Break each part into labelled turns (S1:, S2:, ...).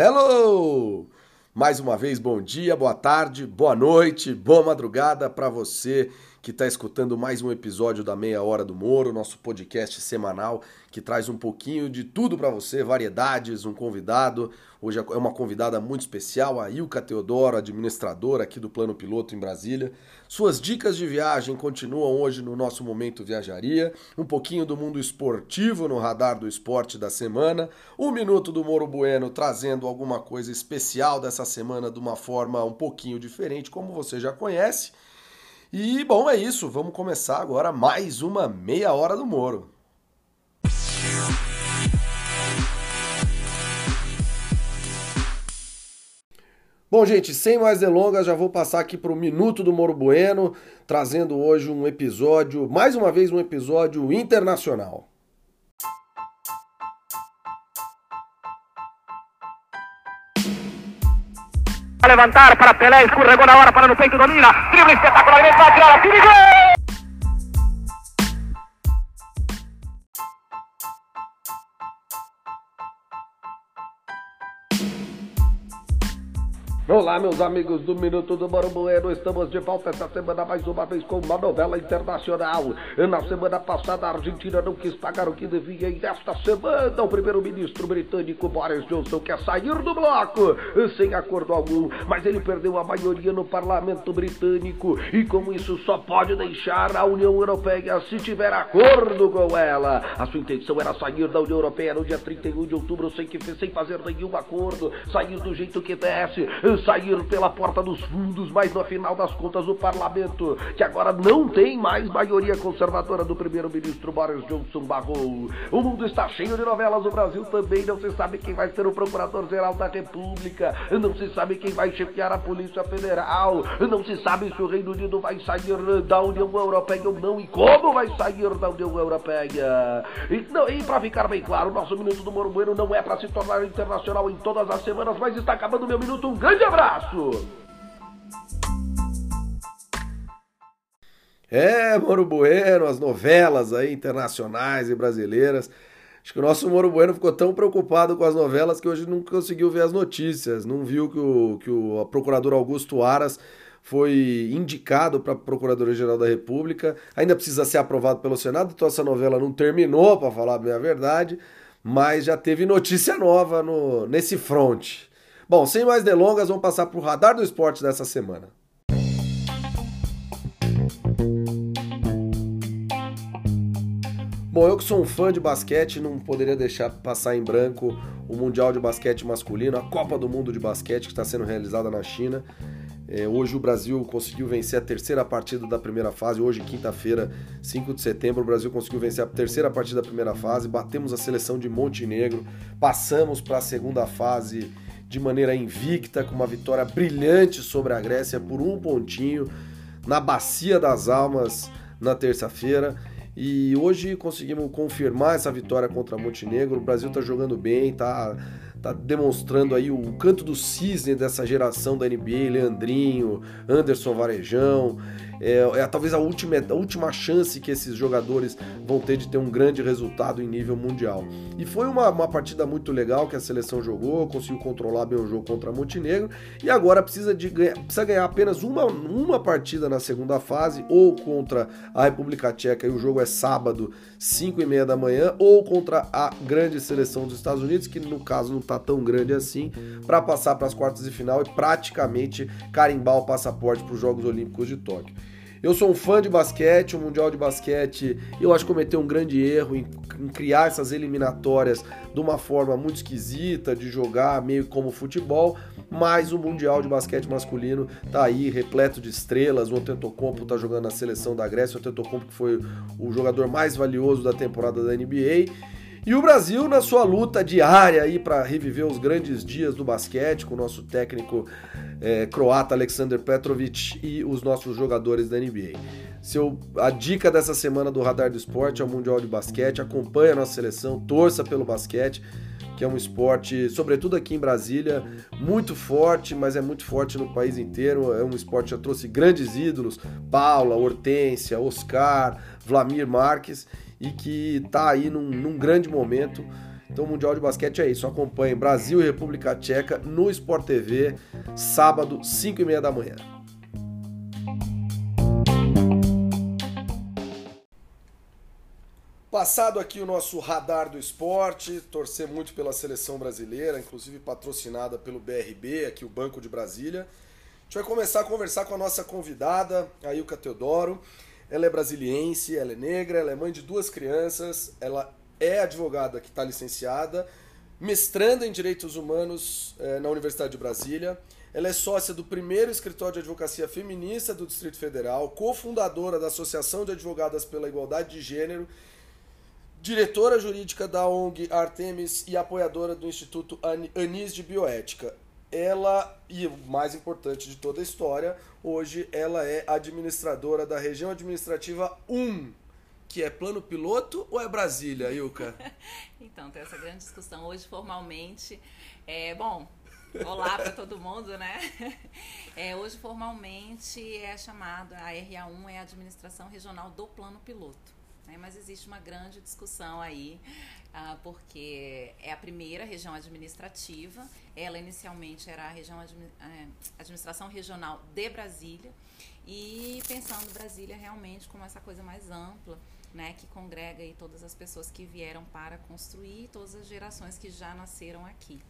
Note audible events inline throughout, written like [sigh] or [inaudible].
S1: Hello! Mais uma vez, bom dia, boa tarde, boa noite, boa madrugada para você que está escutando mais um episódio da Meia Hora do Moro, nosso podcast semanal que traz um pouquinho de tudo para você, variedades, um convidado. Hoje é uma convidada muito especial, a Ilka Teodoro, administradora aqui do Plano Piloto em Brasília. Suas dicas de viagem continuam hoje no nosso Momento Viajaria, um pouquinho do mundo esportivo no radar do esporte da semana, um minuto do Moro Bueno trazendo alguma coisa especial dessa semana de uma forma um pouquinho diferente, como você já conhece. E bom, é isso. Vamos começar agora mais uma meia hora do Moro. Bom, gente, sem mais delongas, já vou passar aqui para o Minuto do Moro Bueno, trazendo hoje um episódio, mais uma vez um episódio internacional.
S2: A levantar para Pelé, escorregou agora para no peito, domina, drible espetacularmente, vai tirar a tira gol!
S1: Olá, meus amigos do Minuto do Moro Bueno. Estamos de volta esta semana mais uma vez com uma novela internacional. Na semana passada, a Argentina não quis pagar o que devia e nesta semana o primeiro-ministro britânico Boris Johnson quer sair do bloco sem acordo algum, mas ele perdeu a maioria no parlamento britânico e como isso só pode deixar a União Europeia se tiver acordo com ela. A sua intenção era sair da União Europeia no dia 31 de outubro sem, que, sem fazer nenhum acordo, sair do jeito que desce sair pela porta dos fundos, mas no final das contas o parlamento, que agora não tem mais maioria conservadora do primeiro-ministro Boris Johnson barrou. O mundo está cheio de novelas, o Brasil também não se sabe quem vai ser o procurador-geral da República, não se sabe quem vai chefiar a Polícia Federal, não se sabe se o Reino Unido vai sair da União Europeia ou não e como vai sair da União Europeia. E, e para ficar bem claro, o nosso Minuto do Moro Bueno não é para se tornar internacional em todas as semanas, mas está acabando meu minuto. Um grande abraço! É, Moro Bueno, as novelas aí internacionais e brasileiras. Acho que o nosso Moro Bueno ficou tão preocupado com as novelas que hoje não conseguiu ver as notícias. Não viu que o, que o procurador Augusto Aras foi indicado para Procuradoria-Geral da República. Ainda precisa ser aprovado pelo Senado, então essa novela não terminou, para falar bem a verdade, mas já teve notícia nova no, nesse front. Bom, sem mais delongas, vamos passar para o radar do esporte dessa semana. Bom, eu que sou um fã de basquete, não poderia deixar passar em branco o Mundial de Basquete Masculino, a Copa do Mundo de Basquete que está sendo realizada na China. É, hoje o Brasil conseguiu vencer a terceira partida da primeira fase. Hoje, quinta-feira, 5 de setembro, o Brasil conseguiu vencer a terceira partida da primeira fase. Batemos a seleção de Montenegro, passamos para a segunda fase de maneira invicta, com uma vitória brilhante sobre a Grécia por um pontinho na Bacia das Almas na terça-feira. E hoje conseguimos confirmar essa vitória contra Montenegro. O Brasil está jogando bem, está tá demonstrando aí o canto do cisne dessa geração da NBA, Leandrinho, Anderson Varejão. É, é, talvez a última, a última chance que esses jogadores vão ter de ter um grande resultado em nível mundial. E foi uma, uma partida muito legal que a seleção jogou, conseguiu controlar bem o jogo contra Montenegro e agora precisa, de ganhar, precisa ganhar apenas uma, uma partida na segunda fase, ou contra a República Tcheca, e o jogo é sábado, 5 e meia da manhã, ou contra a grande seleção dos Estados Unidos, que no caso não está tão grande assim, para passar para as quartas de final e praticamente carimbar o passaporte para os Jogos Olímpicos de Tóquio. Eu sou um fã de basquete, o Mundial de Basquete, eu acho que cometeu um grande erro em, em, criar essas eliminatórias de uma forma muito esquisita, de jogar meio como futebol, mas o Mundial de Basquete masculino tá aí, repleto de estrelas, o Antetokounmpo tá jogando na seleção da Grécia, o Antetokounmpo que foi o jogador mais valioso da temporada da NBA, e o Brasil na sua luta diária aí para reviver os grandes dias do basquete com o nosso técnico é, croata Alexander Petrovic e os nossos jogadores da NBA. Seu, a dica dessa semana do Radar do Esporte é o Mundial de Basquete. Acompanhe a nossa seleção, torça pelo basquete, que é um esporte, sobretudo aqui em Brasília, muito forte, mas é muito forte no país inteiro. É um esporte que já trouxe grandes ídolos: Paula, Hortência, Oscar, Vlamir Marques e que está aí num, num, grande momento. Então o Mundial de Basquete é isso. Acompanhe Brasil e República Tcheca no Sport TV, sábado, 5 e meia da manhã. Passado aqui o nosso radar do esporte, torcer muito pela seleção brasileira, inclusive patrocinada pelo BRB, aqui o Banco de Brasília. A gente vai começar a conversar com a nossa convidada, a Ilka Teodoro. Ela é brasiliense, ela é negra, ela é mãe de duas crianças, ela é advogada que está licenciada, mestranda em Direitos Humanos eh, na Universidade de Brasília. Ela é sócia do primeiro escritório de advocacia feminista do Distrito Federal, cofundadora da Associação de Advogadas pela Igualdade de Gênero diretora jurídica da ONG Artemis e apoiadora do Instituto Anis de Bioética. Ela, e o mais importante de toda a história, hoje ela é administradora da região administrativa 1, que é plano piloto ou é Brasília, Ilka? [laughs]
S3: então, tem essa grande discussão hoje formalmente. É, bom, olá para todo mundo, né? [laughs] É, hoje formalmente é chamado, a RA1 é a administração regional do plano piloto. Né? Mas existe uma grande discussão aí, ah, porque é a primeira região administrativa. Ela inicialmente era a região é, administração regional de Brasília e pensando Brasília realmente como essa coisa mais ampla. Né, que congrega aí todas as pessoas que vieram para construir, todas as gerações que já nasceram aqui.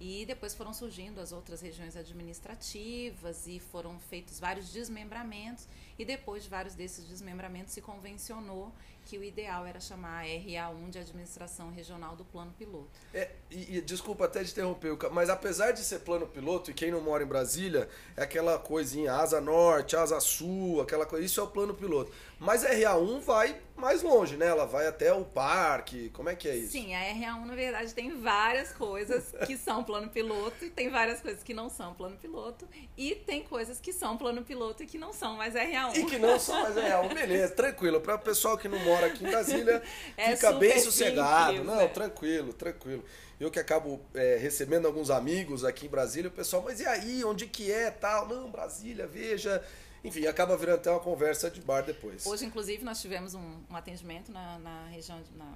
S3: E depois foram surgindo as outras regiões administrativas e foram feitos vários desmembramentos. E depois de vários desses desmembramentos se convencionou que o ideal era chamar a RA1 de Administração Regional do Plano Piloto.
S1: É, e, e, desculpa até de interromper, mas apesar de ser plano piloto, e quem não mora em Brasília, é aquela coisinha asa norte, asa sul, aquela coisa, isso é o plano piloto. Mas a RA1 vai mais longe, né? Ela vai até o parque. Como é que é isso?
S3: Sim, a RA1, na verdade, tem várias coisas [laughs] que são plano piloto e tem várias coisas que não são plano piloto. E tem coisas que são plano piloto e que não são mais RA1.
S1: E que não são mais RA1. Beleza, tranquilo. Para o pessoal que não mora aqui em Brasília, [laughs] é fica bem sossegado. Simples, não, é. tranquilo, tranquilo. Eu que acabo é, recebendo alguns amigos aqui em Brasília, o pessoal, mas e aí, onde que é, tal? Não, Brasília, veja enfim, acaba virando até uma conversa de bar depois.
S3: Hoje, inclusive, nós tivemos um, um atendimento na, na região, de, na,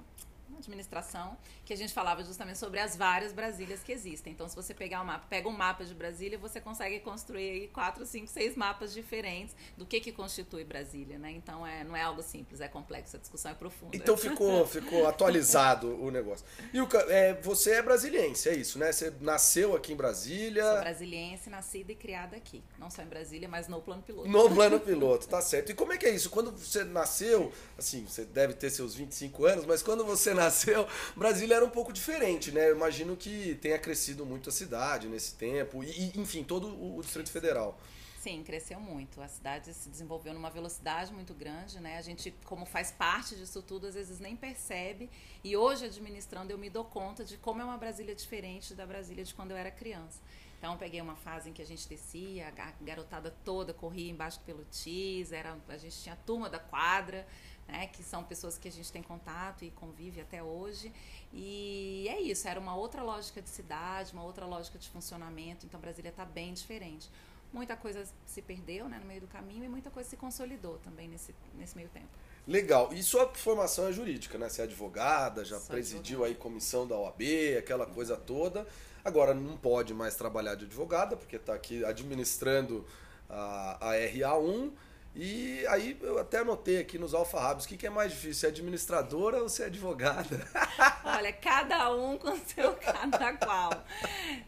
S3: administração, que a gente falava justamente sobre as várias Brasílias que existem. Então, se você pegar um mapa, pega um mapa de Brasília, você consegue construir aí quatro, cinco, seis mapas diferentes do que que constitui Brasília, né? Então, é, não é algo simples, é complexo, a discussão é profunda.
S1: Então, ficou, [laughs] ficou atualizado o negócio. Ilka, é, você é brasiliense, é isso, né? Você nasceu aqui em Brasília.
S3: Sou brasiliense, nascida e criada aqui. Não só em Brasília, mas no plano piloto.
S1: No [laughs] plano piloto, tá certo. E como é que é isso? Quando você nasceu, assim, você deve ter seus 25 anos, mas quando você nasceu, nasceu, [laughs] Brasília era um pouco diferente, né? Eu imagino que tenha crescido muito a cidade nesse tempo, e, enfim, todo o Distrito Federal.
S3: Sim, cresceu muito. A cidade se desenvolveu numa velocidade muito grande, né? A gente, como faz parte disso tudo, às vezes nem percebe. E hoje, administrando, eu me dou conta de como é uma Brasília diferente da Brasília de quando eu era criança. Então, peguei uma fase em que a gente descia, a garotada toda corria embaixo do pelotis, era, a gente tinha a turma da quadra né, que são pessoas que a gente tem contato e convive até hoje. E é isso, era uma outra lógica de cidade, uma outra lógica de funcionamento, então Brasília está bem diferente. Muita coisa se perdeu né, no meio do caminho e muita coisa se consolidou também nesse, nesse meio tempo.
S1: Legal. E sua formação é jurídica, né? Você é advogada, já Sou presidiu advogada. aí comissão da OAB, aquela coisa toda. Agora não pode mais trabalhar de advogada, porque está aqui administrando a, a RA1 e aí eu até anotei aqui nos alfarrábios, o que, que é mais difícil, ser administradora ou ser advogada? [laughs]
S3: Olha, cada um com seu cada qual.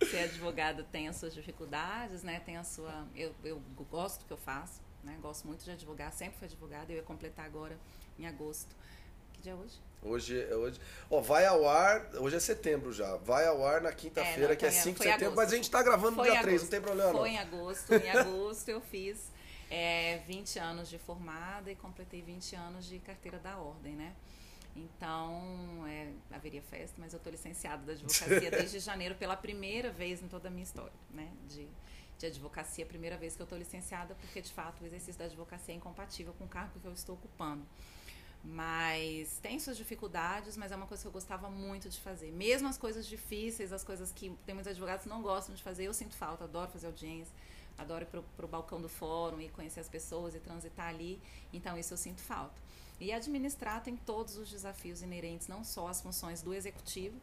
S3: Ser advogado tem as suas dificuldades, né? Tem a sua. Eu, eu gosto do que eu faço, né? Gosto muito de advogar, sempre fui advogada, eu ia completar agora em agosto. Que dia é hoje?
S1: Hoje, é hoje. Ó, vai ao ar. Hoje é setembro já. Vai ao ar na quinta-feira, é, que é 5 de setembro, mas a gente tá gravando no dia 3, não tem problema
S3: foi
S1: não.
S3: Foi em agosto. Em agosto eu fiz é, 20 anos de formada e completei 20 anos de carteira da ordem, né? Então, é, haveria festa, mas eu estou licenciada da advocacia [laughs] desde janeiro pela primeira vez em toda a minha história, né? De, de advocacia, primeira vez que eu estou licenciada, porque de fato o exercício da advocacia é incompatível com o cargo que eu estou ocupando. Mas tem suas dificuldades, mas é uma coisa que eu gostava muito de fazer. Mesmo as coisas difíceis, as coisas que tem muitos advogados que não gostam de fazer, eu sinto falta, adoro fazer audiência adoro ir pro, pro balcão do fórum e conhecer as pessoas e transitar ali. Então, isso eu sinto falta. E administrar tem todos os desafios inerentes, não só as funções do executivo,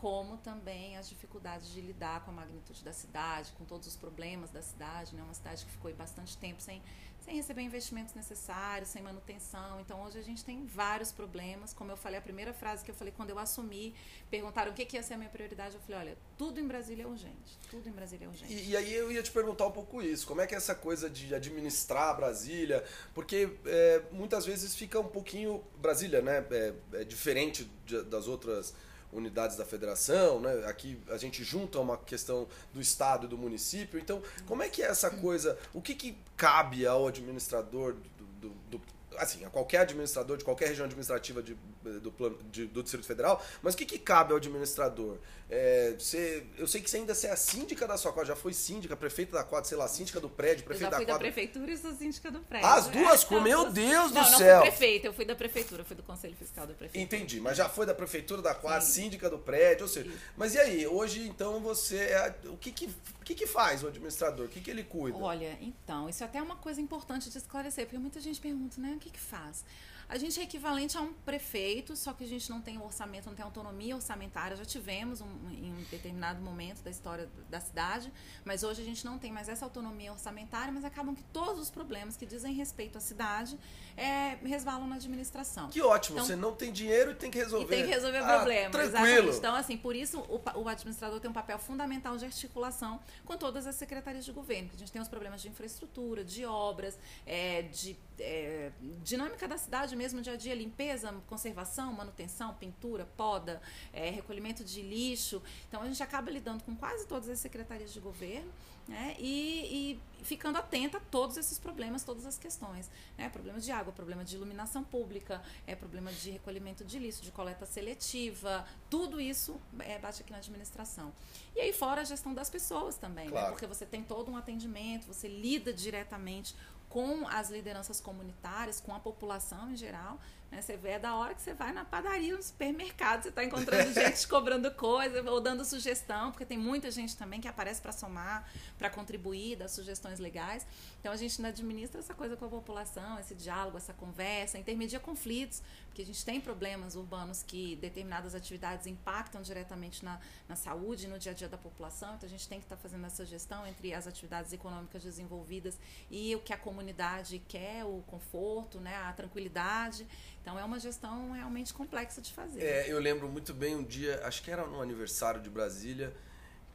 S3: como também as dificuldades de lidar com a magnitude da cidade, com todos os problemas da cidade, né? Uma cidade que ficou bastante tempo sem sem receber investimentos necessários, sem manutenção. Então hoje a gente tem vários problemas. Como eu falei, a primeira frase que eu falei quando eu assumi, perguntaram o que, que ia ser a minha prioridade, eu falei, olha, tudo em Brasília é urgente. Tudo em Brasília é urgente.
S1: E, e aí eu ia te perguntar um pouco isso. Como é que é essa coisa de administrar Brasília? Porque é, muitas vezes fica um pouquinho. Brasília, né? É, é diferente de, das outras unidades da federação, né? Aqui a gente junta uma questão do estado e do município. Então, como é que é essa coisa? O que, que cabe ao administrador do, do, do assim, a qualquer administrador de qualquer região administrativa de, do, plano, de, do Distrito Federal, mas o que, que cabe ao administrador? É, você, eu sei que você ainda é a síndica da sua quadra, já foi síndica, prefeita da quadra, sei lá, síndica do prédio, prefeita
S3: da quadra.
S1: Eu já
S3: fui da prefeitura e sou síndica do prédio.
S1: As duas, com [laughs] meu Deus
S3: não,
S1: do
S3: não
S1: céu!
S3: Não, fui prefeita, eu fui da prefeitura, fui do Conselho Fiscal da prefeitura.
S1: Entendi, mas já foi da prefeitura, da quadra, Sim. síndica do prédio, ou seja, Sim. mas e aí, hoje então você, é, o que que, o que que faz o administrador, o que que ele cuida?
S3: Olha, então, isso é até uma coisa importante de esclarecer, porque muita gente pergunta, né, que que faz? A gente é equivalente a um prefeito, só que a gente não tem orçamento, não tem autonomia orçamentária. Já tivemos um, em um determinado momento da história da cidade, mas hoje a gente não tem mais essa autonomia orçamentária, mas acabam que todos os problemas que dizem respeito à cidade é, resvalam na administração.
S1: Que ótimo, então, você não tem dinheiro e tem que resolver.
S3: E tem que resolver
S1: ah,
S3: problemas.
S1: Tranquilo.
S3: Exatamente. Então, assim, por isso o, o, administrador tem um papel fundamental de articulação com todas as secretarias de governo. A gente tem os problemas de infraestrutura, de obras, é, de é, dinâmica da cidade mesmo, dia a dia, limpeza, conservação, manutenção, pintura, poda, é, recolhimento de lixo. Então a gente acaba lidando com quase todas as secretarias de governo né? E, e, ficando atenta a todos esses problemas, todas as questões. Né? Problemas de água, problema de iluminação pública, é problema de recolhimento de lixo, de coleta seletiva, tudo isso é, bate aqui na administração. E aí fora a gestão das pessoas também, né? claro. né? porque você tem todo um atendimento, você lida diretamente com as lideranças comunitárias, com a população em geral. Né? Você vê é da hora que você vai na padaria, no supermercado, você está encontrando [laughs] gente cobrando coisa ou dando sugestão, porque tem muita gente também que aparece para somar, para contribuir, dar sugestões legais. Então a gente administra essa coisa com a população, esse diálogo, essa conversa, intermedia conflitos, porque a gente tem problemas urbanos que determinadas atividades impactam diretamente na, na saúde, no dia a dia da população. Então a gente tem que estar tá fazendo essa gestão entre as atividades econômicas desenvolvidas e o que a comunidade quer, o conforto, né, a tranquilidade. Então é uma gestão realmente complexa de fazer.
S1: É, eu lembro muito bem um dia, acho que era no aniversário de Brasília,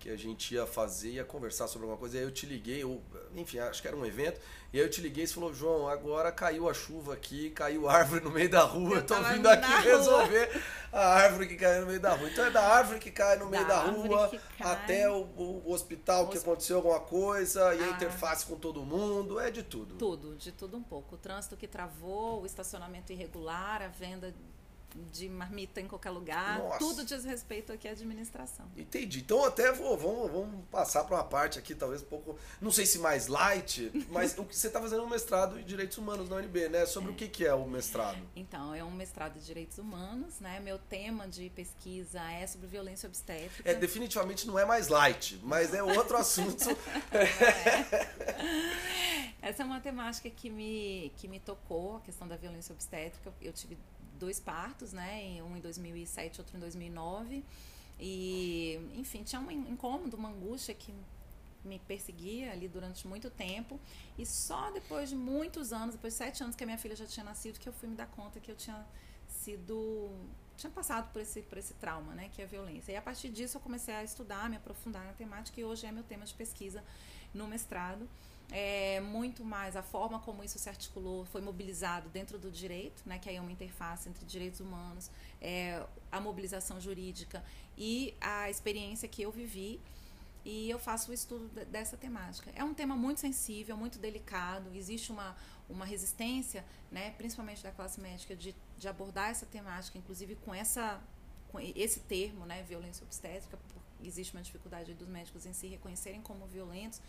S1: que a gente ia fazer, ia conversar sobre alguma coisa, e aí eu te liguei, ou, enfim, acho que era um evento, e aí eu te liguei e você falou, João, agora caiu a chuva aqui, caiu árvore no meio da rua, eu tô vindo aqui [laughs] resolver a árvore que caiu no meio da rua. Então é da árvore que cai no meio da, da rua até o, o hospital o que aconteceu alguma coisa, e a ah. interface com todo mundo, é de tudo.
S3: Tudo, de tudo um pouco. O trânsito que travou, o estacionamento irregular, a venda de marmita em qualquer lugar. Nossa. Tudo diz respeito aqui à administração.
S1: Entendi. Então até vou, vamos, vamos passar para uma parte aqui, talvez um pouco, não sei se mais light, [laughs] mas o que você está fazendo um mestrado em Direitos Humanos na UNB, né? Sobre é. o que, que é o mestrado?
S3: Então, é um mestrado em Direitos Humanos, né? Meu tema de pesquisa é sobre violência obstétrica.
S1: É, definitivamente não é mais light, mas é [laughs] outro assunto.
S3: é. Essa é uma temática que me, que me tocou, a questão da violência obstétrica. Eu tive dois partos, né? Um em 2007, outro em 2009. E, enfim, tinha um incômodo, uma angústia que me perseguia ali durante muito tempo. E só depois de muitos anos, depois de sete anos que a minha filha já tinha nascido, que eu fui me dar conta que eu tinha sido. tinha passado por esse, por esse trauma, né? Que é a violência. E a partir disso eu comecei a estudar, me aprofundar na temática, e hoje é meu tema de pesquisa no mestrado é, muito mais a forma como isso se articulou, foi mobilizado dentro do direito, né, que aí é uma interface entre direitos humanos, é, a mobilização jurídica e a experiência que eu vivi. E eu faço o estudo dessa temática. É um tema muito sensível, muito delicado, existe uma, uma resistência, né, principalmente da classe médica, de, de abordar essa temática, inclusive com, essa, com esse termo, né, violência obstétrica, existe uma dificuldade dos médicos em se reconhecerem como violentos,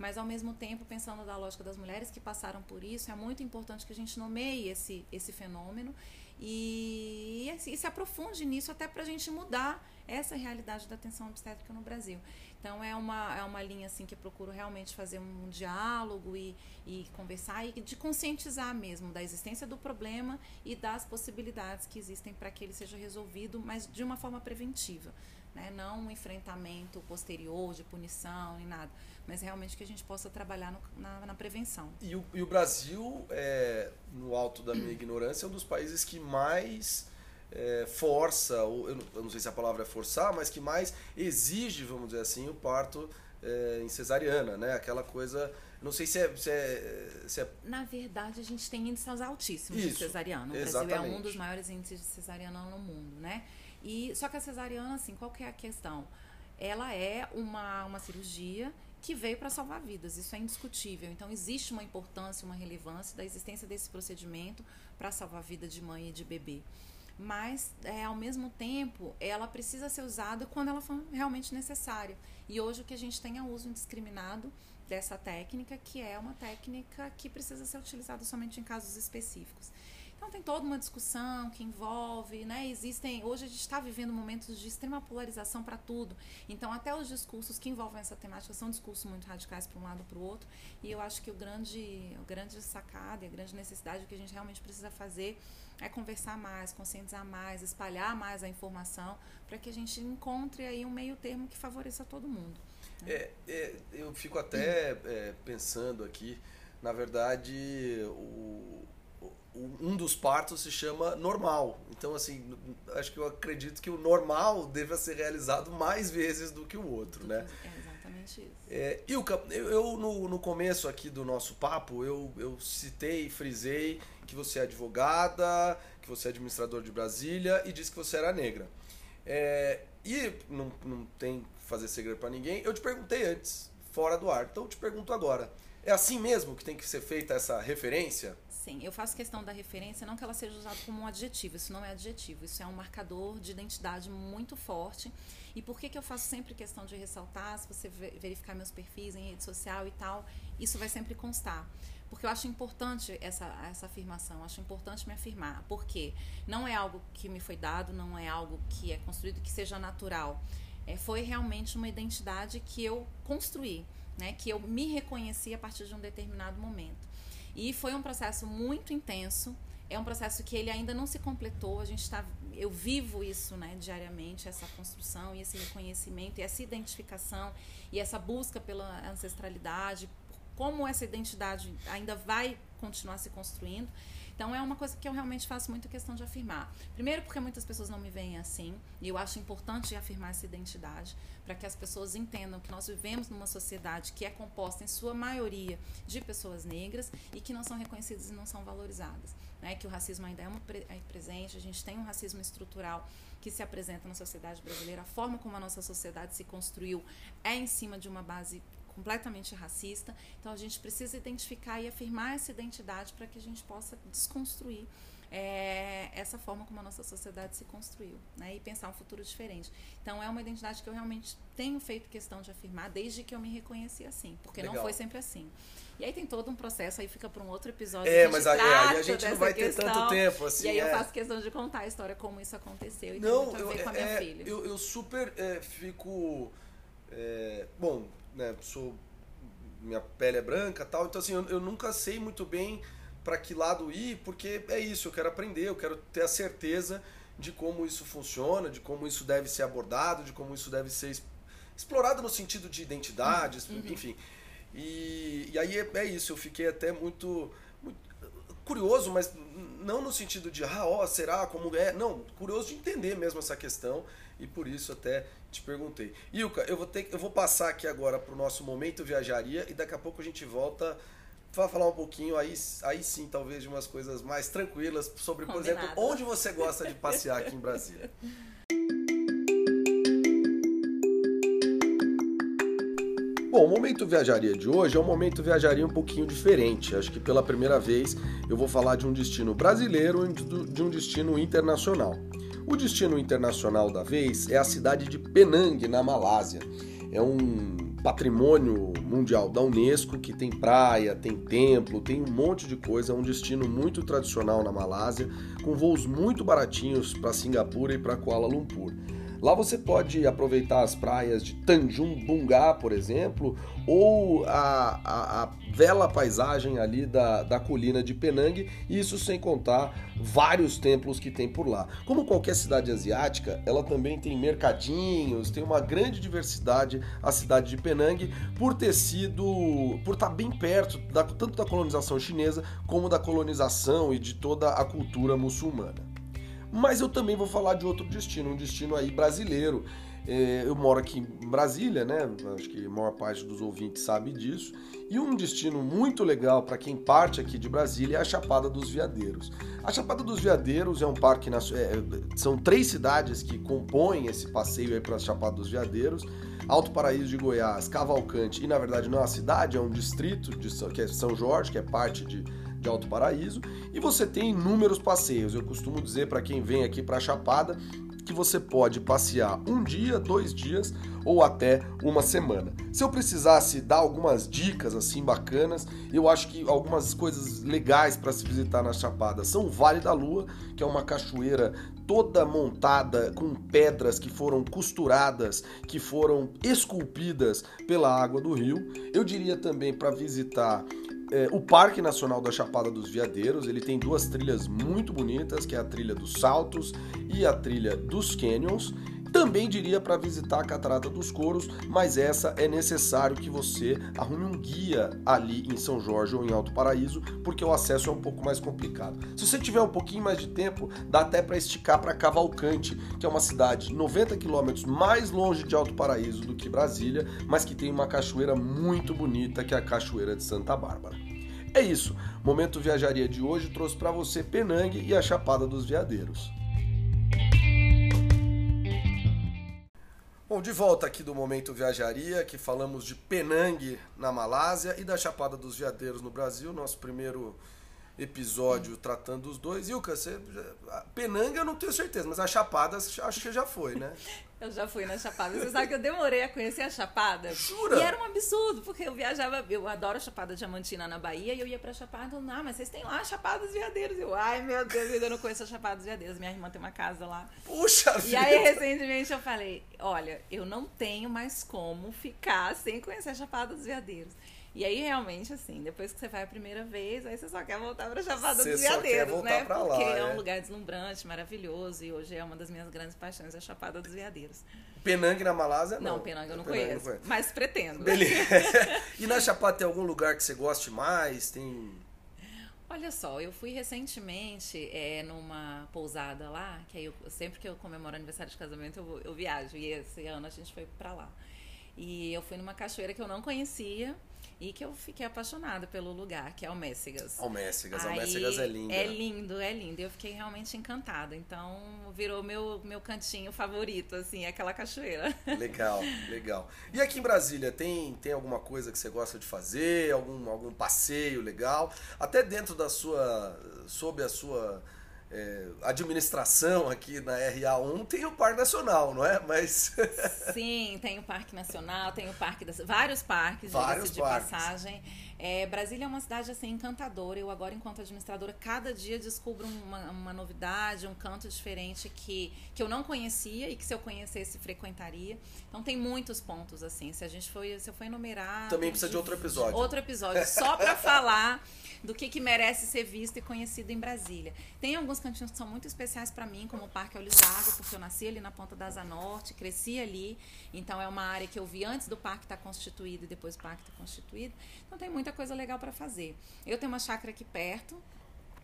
S3: mas ao mesmo tempo, pensando da lógica das mulheres que passaram por isso, é muito importante que a gente nomeie esse, esse fenômeno e, e, se aprofunde nisso até para a gente mudar essa realidade da atenção obstétrica no Brasil. Então é uma, é uma linha assim que eu procuro realmente fazer um diálogo e, e conversar e de conscientizar mesmo da existência do problema e das possibilidades que existem para que ele seja resolvido, mas de uma forma preventiva né? não um enfrentamento posterior de punição nem nada, mas realmente que a gente possa trabalhar no, na, na, prevenção.
S1: E o, e o Brasil, é, no alto da minha ignorância, é um dos países que mais é, força, eu não, eu não sei se a palavra é forçar, mas que mais exige, vamos dizer assim, o parto é, em cesariana, né? Aquela coisa. Não sei se é, se é, se é...
S3: Na verdade, a gente tem índices altíssimos Isso, de cesariana. O exatamente. Brasil é um dos maiores índices de cesariana no mundo, né? E, só que a cesariana, assim, qual que é a questão? Ela é uma, uma cirurgia que veio para salvar vidas, isso é indiscutível. Então, existe uma importância, uma relevância da existência desse procedimento para salvar a vida de mãe e de bebê mas é, ao mesmo tempo ela precisa ser usada quando ela for realmente necessária. E hoje o que a gente tem é o uso indiscriminado dessa técnica, que é uma técnica que precisa ser utilizada somente em casos específicos. Então tem toda uma discussão que envolve, né? Existem, hoje a gente está vivendo momentos de extrema polarização para tudo. Então até os discursos que envolvem essa temática são discursos muito radicais para um lado para o outro. E eu acho que o grande, o grande sacada a grande necessidade que a gente realmente precisa fazer é conversar mais, conscientizar mais, espalhar mais a informação para que a gente encontre aí um meio termo que favoreça todo mundo.
S1: Né? É, é, eu fico até é, pensando aqui, na verdade, o, o, um dos partos se chama normal. Então, assim, acho que eu acredito que o normal deva ser realizado mais vezes do que o outro, né?
S3: É exatamente isso.
S1: É, Ilka, eu, eu no, no começo aqui do nosso papo, eu, eu citei, frisei que você é advogada, que você é administrador de Brasília e disse que você era negra. É, e não, não tem fazer segredo para ninguém, eu te perguntei antes, fora do ar, então eu te pergunto agora. É assim mesmo que tem que ser feita essa referência?
S3: Sim, eu faço questão da referência, não que ela seja usada como um adjetivo, isso não é adjetivo, isso é um marcador de identidade muito forte. E por que, que eu faço sempre questão de ressaltar, se você verificar meus perfis em rede social e tal, isso vai sempre constar porque eu acho importante essa, essa afirmação, acho importante me afirmar, porque não é algo que me foi dado, não é algo que é construído, que seja natural. É, foi realmente uma identidade que eu construí, né, que eu me reconheci a partir de um determinado momento. E foi um processo muito intenso, é um processo que ele ainda não se completou, a gente está eu vivo isso né, diariamente, essa construção e esse reconhecimento e essa identificação e essa busca pela ancestralidade, como essa identidade ainda vai continuar se construindo. Então é uma coisa que eu realmente faço muita questão de afirmar. Primeiro porque muitas pessoas não me veem assim, e eu acho importante afirmar essa identidade, para que as pessoas entendam que nós vivemos numa sociedade que é composta em sua maioria de pessoas negras e que não são reconhecidas e não são valorizadas. Né? Que o racismo ainda é, uma, é presente, a gente tem um racismo estrutural que se apresenta na sociedade brasileira, a forma como a nossa sociedade se construiu é em cima de uma base completamente racista. Então a gente precisa identificar e afirmar essa identidade para que a gente possa desconstruir é, essa forma como a nossa sociedade se construiu, né? E pensar um futuro diferente. Então é uma identidade que eu realmente tenho feito questão de afirmar desde que eu me reconheci assim, porque Legal. não foi sempre assim. E aí tem todo um processo, aí fica para um outro episódio.
S1: É, mas aí, aí, a gente não vai
S3: questão,
S1: ter tanto tempo assim.
S3: E aí
S1: é.
S3: eu faço questão de contar a história como isso aconteceu e
S1: não,
S3: tem muito a ver
S1: eu,
S3: com a minha
S1: é,
S3: filha.
S1: Eu, eu super é, fico é, bom, né, sou minha pele é branca tal, então assim, eu, eu nunca sei muito bem para que lado ir, porque é isso, eu quero aprender, eu quero ter a certeza de como isso funciona, de como isso deve ser abordado, de como isso deve ser explorado no sentido de identidades, uhum. enfim. E, e aí é, é, isso, eu fiquei até muito, muito, curioso, mas não no sentido de, ah, ó, será, como é, não, curioso de entender mesmo essa questão e por isso até te perguntei. Ilka, eu vou, ter, eu vou passar aqui agora para o nosso momento viajaria e daqui a pouco a gente volta para falar um pouquinho aí, aí sim, talvez de umas coisas mais tranquilas sobre, por Combinado. exemplo, onde você gosta de passear aqui em Brasília. [laughs] Bom, o momento viajaria de hoje é um momento viajaria um pouquinho diferente. Acho que pela primeira vez eu vou falar de um destino brasileiro e de um destino internacional. O destino internacional da vez é a cidade de Penang, na Malásia. É um patrimônio mundial da Unesco que tem praia, tem templo, tem um monte de coisa. É um destino muito tradicional na Malásia, com voos muito baratinhos para Singapura e para Kuala Lumpur. Lá você pode aproveitar as praias de Tanjung Bungá, por exemplo, ou a, a, a bela paisagem ali da, da colina de Penang, isso sem contar vários templos que tem por lá. Como qualquer cidade asiática, ela também tem mercadinhos, tem uma grande diversidade a cidade de Penang por ter sido, por estar bem perto da, tanto da colonização chinesa como da colonização e de toda a cultura muçulmana. Mas eu também vou falar de outro destino, um destino aí brasileiro. É, eu moro aqui em Brasília, né? Acho que a maior parte dos ouvintes sabe disso. E um destino muito legal para quem parte aqui de Brasília é a Chapada dos Veadeiros. A Chapada dos Veadeiros é um parque, é, são três cidades que compõem esse passeio aí para a Chapada dos Veadeiros. Alto Paraíso de Goiás, Cavalcante, e na verdade não é uma cidade, é um distrito de, que é São Jorge, que é parte de, de Alto Paraíso, e você tem inúmeros passeios. Eu costumo dizer para quem vem aqui para Chapada que você pode passear um dia, dois dias ou até uma semana. Se eu precisasse dar algumas dicas assim bacanas, eu acho que algumas coisas legais para se visitar na Chapada são o Vale da Lua, que é uma cachoeira toda montada com pedras que foram costuradas, que foram esculpidas pela água do rio. Eu diria também para visitar é, o Parque Nacional da Chapada dos Veadeiros ele tem duas trilhas muito bonitas, que é a trilha dos Saltos e a trilha dos Canyons. Também diria para visitar a Catarata dos Coros, mas essa é necessário que você arrume um guia ali em São Jorge ou em Alto Paraíso, porque o acesso é um pouco mais complicado. Se você tiver um pouquinho mais de tempo, dá até para esticar para Cavalcante, que é uma cidade 90 quilômetros mais longe de Alto Paraíso do que Brasília, mas que tem uma cachoeira muito bonita, que é a Cachoeira de Santa Bárbara. É isso. Momento Viajaria de hoje trouxe para você Penang e a Chapada dos Veadeiros. Bom, de volta aqui do Momento Viajaria, que falamos de Penang na Malásia e da Chapada dos Veadeiros no Brasil, nosso primeiro episódio tratando os dois. Ilka, você, Penang eu não tenho certeza, mas a Chapada acho que já foi, né? [laughs]
S3: Eu já fui na Chapada. Você sabe que eu demorei a conhecer a Chapada?
S1: Jura?
S3: E era um absurdo, porque eu viajava, eu adoro a Chapada Diamantina na Bahia, e eu ia pra Chapada, ah, mas vocês têm lá a Chapada dos Veadeiros. Eu, ai meu Deus, eu não conheço a Chapada dos Veadeiros. Minha irmã tem uma casa lá.
S1: Puxa
S3: E aí, recentemente, eu falei, olha, eu não tenho mais como ficar sem conhecer a Chapada dos Veadeiros. E aí, realmente, assim, depois que você vai a primeira vez, aí você só quer voltar pra Chapada
S1: Você
S3: dos Veadeiros, né?
S1: pra lá,
S3: Porque é
S1: é.
S3: um lugar deslumbrante, maravilhoso, e hoje é uma das minhas grandes paixões, a Chapada dos Veadeiros.
S1: Penang na Malásia, não.
S3: Não, Penang eu não
S1: Penang
S3: conheço,
S1: conheço.
S3: mas pretendo.
S1: Beleza. [laughs] e na Chapada tem algum lugar que você goste mais? Tem.
S3: Olha só, eu fui recentemente é, numa pousada lá, que aí eu, sempre que eu comemoro aniversário de casamento eu, eu viajo, e esse ano a gente foi pra lá. E eu fui numa cachoeira que eu não conhecia e que eu fiquei apaixonada pelo lugar, que é o Mécegas.
S1: Almécegas.
S3: Aí,
S1: Almécegas é linda.
S3: É lindo, é lindo. Eu fiquei realmente encantada. Então, virou meu, meu cantinho favorito, assim, aquela cachoeira. [laughs]
S1: Legal, legal. E aqui em Brasília, tem, tem alguma coisa que você gosta de fazer? Algum, algum passeio legal? Até dentro da sua. sob a sua é, administração aqui na RA1 tem o Parque Nacional, não é? Mas.
S3: Sim, tem o Parque Nacional, tem o Parque das. Vários parques,
S1: Vários
S3: diga-se de
S1: parques.
S3: passagem. É, Brasília é uma cidade assim encantadora. Eu agora, enquanto administradora, cada dia descubro uma, uma novidade, um canto diferente que, que eu não conhecia e que se eu conhecesse frequentaria. Então tem muitos pontos assim. Se a gente for, se eu for enumerar.
S1: Também precisa de outro episódio.
S3: Outro episódio só para [laughs] falar do que, que merece ser visto e conhecido em Brasília. Tem alguns cantinhos que são muito especiais para mim, como o Parque d'Água, porque eu nasci ali na Ponta da Asa Norte, cresci ali, então é uma área que eu vi antes do parque estar constituído e depois o parque estar constituído. Então tem muita coisa legal para fazer. Eu tenho uma chácara aqui perto,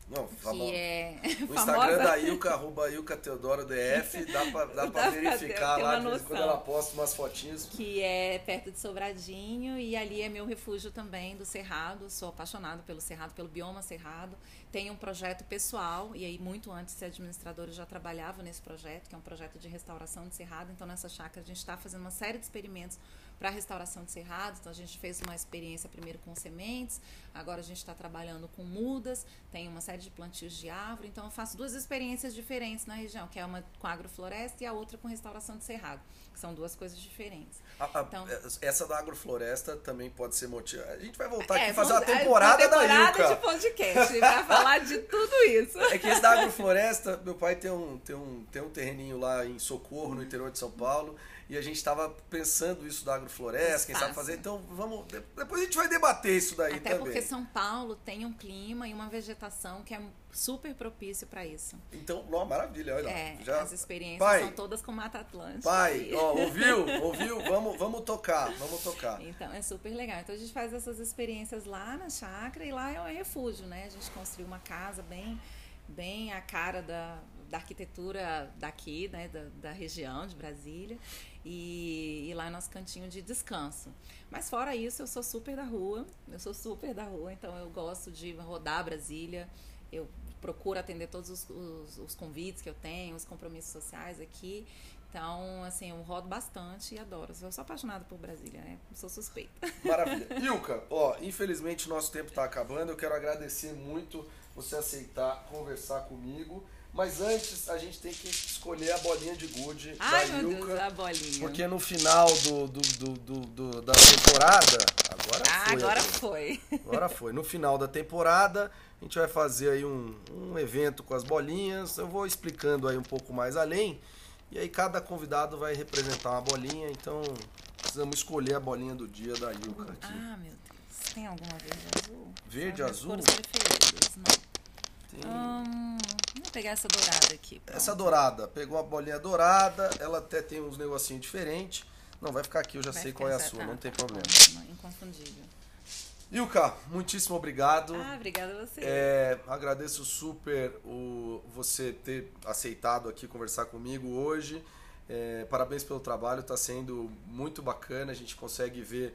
S1: Não,
S3: que
S1: famo-
S3: é
S1: O [laughs]
S3: famosa.
S1: Instagram da Ilka, arroba Ilka Teodoro DF, dá pra, dá [laughs] pra verificar lá de quando ela posta umas fotinhas.
S3: que é perto de Sobradinho e ali é meu refúgio também do Cerrado. Sou apaixonada pelo Cerrado, pelo bioma Cerrado. Tenho um projeto pessoal e aí muito antes de ser administradora eu já trabalhava nesse projeto, que é um projeto de restauração de Cerrado. Então nessa chácara a gente está fazendo uma série de experimentos para restauração de cerrado. Então a gente fez uma experiência primeiro com sementes, agora a gente está trabalhando com mudas, tem uma série de plantios de árvore. Então eu faço duas experiências diferentes na região, que é uma com agrofloresta e a outra com restauração de cerrado, que são duas coisas diferentes.
S1: A, a,
S3: Então-
S1: essa da agrofloresta também pode ser motivo. A gente vai voltar aqui
S3: É,
S1: e fazer
S3: é,
S1: temporada,
S3: uma temporada
S1: da Ilka.
S3: de podcast para falar de tudo isso.
S1: É que esse da agrofloresta, meu pai tem um, tem, um, tem um terreninho lá em Socorro, no interior de São Paulo, e a gente estava pensando isso da agrofloresta, quem sabe fazer. Então vamos. de- Depois a gente vai debater isso daí
S3: Até
S1: também.
S3: porque São Paulo tem um clima e uma vegetação que é super propício para isso.
S1: Então, ó, maravilha, olha.
S3: É,
S1: já...
S3: as experiências
S1: Pai,
S3: são todas com Mata Atlântica.
S1: Pai, ó, [laughs] ouviu? Ouviu? Vamos, vamos tocar, vamos tocar.
S3: Então é super legal. Então a gente faz essas experiências lá na chácara e lá é um refúgio, né? A gente construiu uma casa bem, bem a cara da, da arquitetura daqui, né? Da, da região de Brasília. E, e lá é nosso cantinho de descanso. Mas fora isso, eu sou super da rua. Eu sou super da rua, então eu gosto de rodar Brasília. Eu procuro atender todos os, os, os convites que eu tenho, os compromissos sociais aqui. Então, assim, eu rodo bastante e adoro. Eu sou apaixonada por Brasília, né? Sou suspeita.
S1: Maravilha. [laughs] Ilka, ó, infelizmente o nosso tempo está acabando. Eu quero agradecer muito você aceitar conversar comigo. Mas antes a gente tem que escolher a bolinha de gude
S3: Ai,
S1: da
S3: meu
S1: Ilka.
S3: Deus, a bolinha.
S1: Porque no final do, do, do, do- do- da temporada. Agora
S3: Ah,
S1: foi.
S3: agora foi.
S1: Agora foi. No final da temporada, a gente vai fazer aí um, um evento com as bolinhas. Eu vou explicando aí um pouco mais além. E aí cada convidado vai representar uma bolinha. Então precisamos escolher a bolinha do dia da Ilka aqui.
S3: Ah, meu Deus. Tem alguma verde azul?
S1: Verde,
S3: São
S1: azul?
S3: cores preferidas, não.
S1: Tem-
S3: Hum, vou pegar essa dourada aqui. pronto.
S1: Essa dourada, pegou uma bolinha dourada, ela até tem uns negocinhos diferentes. Não, vai ficar aqui, eu já
S3: Vai
S1: sei qual é a sua,
S3: tá,
S1: não tem
S3: tá,
S1: problema.
S3: Inconfundível.
S1: Ilka, muitíssimo obrigado.
S3: Ah, obrigada a você.
S1: É, agradeço super o, você ter aceitado aqui conversar comigo hoje. É, parabéns pelo trabalho, está sendo muito bacana. A gente consegue ver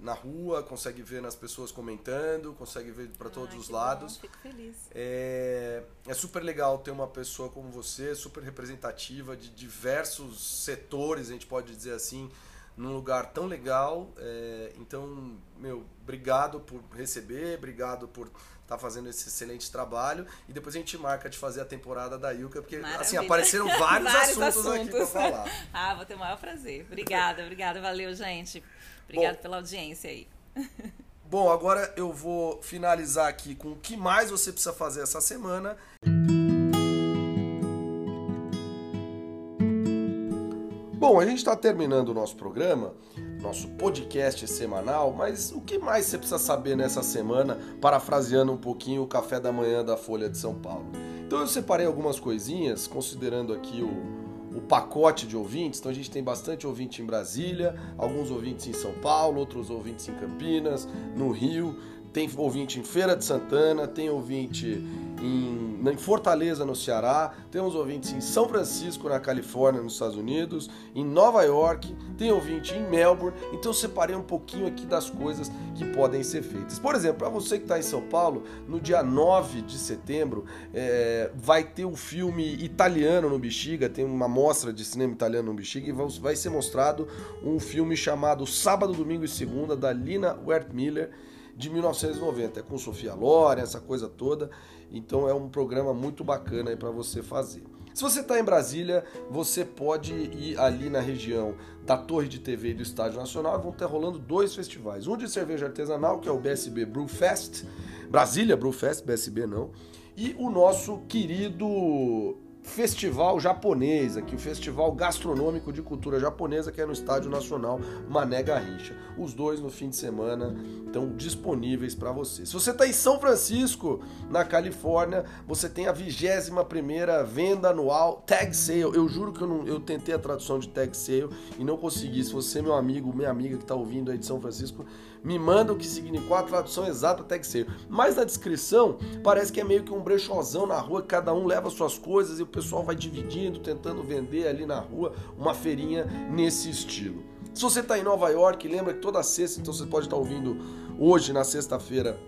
S1: na rua, consegue ver nas pessoas comentando, consegue ver para todos
S3: Ai,
S1: os lados.
S3: Bom, fico feliz.
S1: É, é super legal ter uma pessoa como você, super representativa de diversos setores, a gente pode dizer assim, num lugar tão legal. É, então, meu, obrigado por receber, obrigado por estar fazendo esse excelente trabalho. E depois a gente marca de fazer a temporada da Ilka, porque assim,
S3: Maravilha.
S1: apareceram [laughs] vários,
S3: Vários
S1: assuntos, aqui para
S3: assuntos.
S1: falar. [laughs]
S3: Ah, vou ter o maior prazer. Obrigada, obrigada. Valeu, gente. Obrigada
S1: Bom.
S3: pela audiência aí. [laughs]
S1: Bom, agora eu vou finalizar aqui com o que mais você precisa fazer essa semana. Bom, a gente está terminando o nosso programa, nosso podcast semanal, mas o que mais você precisa saber nessa semana, parafraseando um pouquinho o café da manhã da Folha de São Paulo? Então eu separei algumas coisinhas, considerando aqui o, o pacote de ouvintes. Então a gente tem bastante ouvinte em Brasília, alguns ouvintes em São Paulo, outros ouvintes em Campinas, no Rio, tem ouvinte em Feira de Santana, tem ouvinte em, em Fortaleza, no Ceará, temos ouvintes em São Francisco, na Califórnia, nos Estados Unidos, em Nova York, tem ouvinte em Melbourne. Então eu separei um pouquinho aqui das coisas que podem ser feitas. Por exemplo, para você que está em São Paulo, no dia 9 de setembro, é, vai ter um filme italiano no Bexiga, tem uma mostra de cinema italiano no Bexiga, e vai- ser mostrado um filme chamado Sábado, Domingo e Segunda, da Lina Wertmiller, de 1990. É com Sofia Loren, essa coisa toda. Então é um programa muito bacana aí para você fazer. Se você está em Brasília, você pode ir ali na região da Torre de TV e do Estádio Nacional. Vão estar rolando dois festivais. Um de cerveja artesanal, que é o BSB Brew Fest. Brasília Brew Fest, BSB não. E o nosso querido festival japonês, aqui o Festival Gastronômico de Cultura Japonesa, que é no Estádio Nacional Mané Garrincha. Os dois no fim de semana estão disponíveis para você. Se você está em São Francisco, na Califórnia, você tem a 21ª venda anual Tag Sale. Eu juro que eu, não, eu tentei a tradução de Tag Sale e não consegui. Se você, meu amigo, minha amiga que está ouvindo aí de São Francisco, me manda o que significou a tradução exata Tag Sale. Mas na descrição, parece que é meio que um brechozão na rua, que cada um leva suas coisas e o pessoal vai dividindo, tentando vender ali na rua uma feirinha nesse estilo. Se você está em Nova York, lembra que toda sexta, então você pode estar ouvindo hoje, na sexta-feira,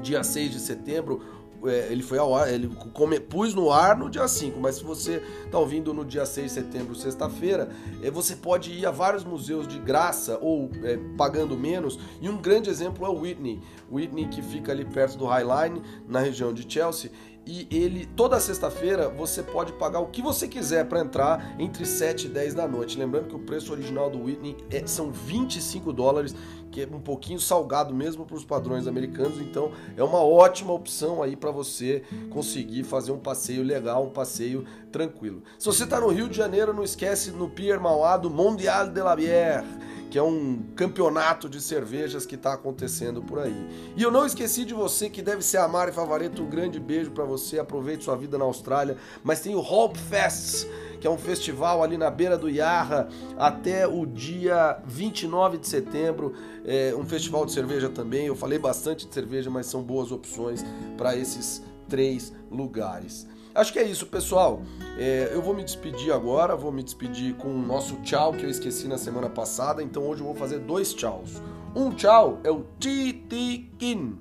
S1: dia 6 de setembro, ele foi ao ar, ele come, pus no ar no dia 5, mas se você tá ouvindo no dia 6 de setembro, sexta-feira, é, você pode ir a vários museus de graça ou é, pagando menos. E um grande exemplo é o Whitney. Whitney que fica ali perto do High Line, na região de Chelsea e ele toda sexta-feira você pode pagar o que você quiser para entrar entre 7 e 10 da noite. Lembrando que o preço original do Whitney é, são 25 dólares, que é um pouquinho salgado mesmo para os padrões americanos, então é uma ótima opção aí para você conseguir fazer um passeio legal, um passeio tranquilo. Se você está no Rio de Janeiro, não esquece no Pier Mauá do Mondial de la Bière que é um campeonato de cervejas que está acontecendo por aí. E eu não esqueci de você que deve ser amar e favorito. Um grande beijo para você. Aproveite sua vida na Austrália. Mas tem o Hope Fest, que é um festival ali na beira do Yarra até o dia 29 de setembro. É um festival de cerveja também. Eu falei bastante de cerveja, mas são boas opções para esses três lugares. Acho que é isso, pessoal. É, eu vou me despedir agora, vou me despedir com o nosso tchau que eu esqueci na semana passada, então hoje eu vou fazer dois tchauz. Um tchau é o Titikin,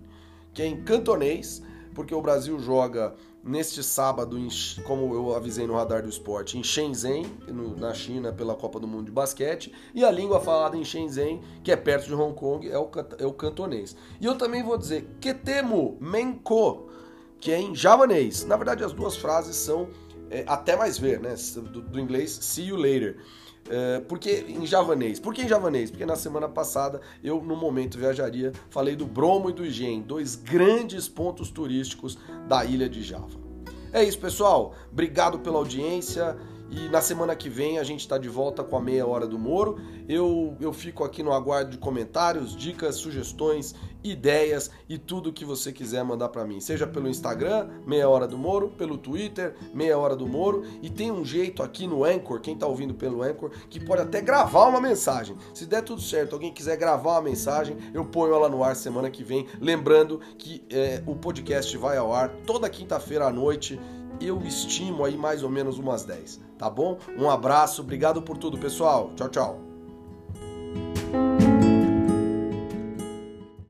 S1: que é em cantonês, porque o Brasil joga neste sábado, como eu avisei no radar do esporte, em Shenzhen, na China, pela Copa do Mundo de Basquete, e a língua falada em Shenzhen, que é perto de Hong Kong, é o, é o cantonês. E eu também vou dizer Ketemu Menko, que é em javanês. Na verdade, as duas frases são é, até mais ver, né? Do, do, inglês see you later. É, porque em javanês? Por que em javanês? Porque na semana passada eu, no momento viajaria, falei do Bromo e do Igen, dois grandes pontos turísticos da ilha de Java. É isso, pessoal. Obrigado pela audiência. E na semana que vem a gente está de volta com a meia hora do Moro. Eu, eu fico aqui no aguardo de comentários, dicas, sugestões, ideias e tudo que você quiser mandar para mim. Seja pelo Instagram, meia hora do Moro, pelo Twitter, meia hora do Moro. E tem um jeito aqui no Anchor, quem está ouvindo pelo Anchor, que pode até gravar uma mensagem. Se der tudo certo, alguém quiser gravar uma mensagem, eu ponho ela no ar semana que vem. Lembrando que é, o podcast vai ao ar toda quinta-feira à noite eu estimo aí mais ou menos umas 10, tá bom? Um abraço, obrigado por tudo, pessoal. Tchau, tchau.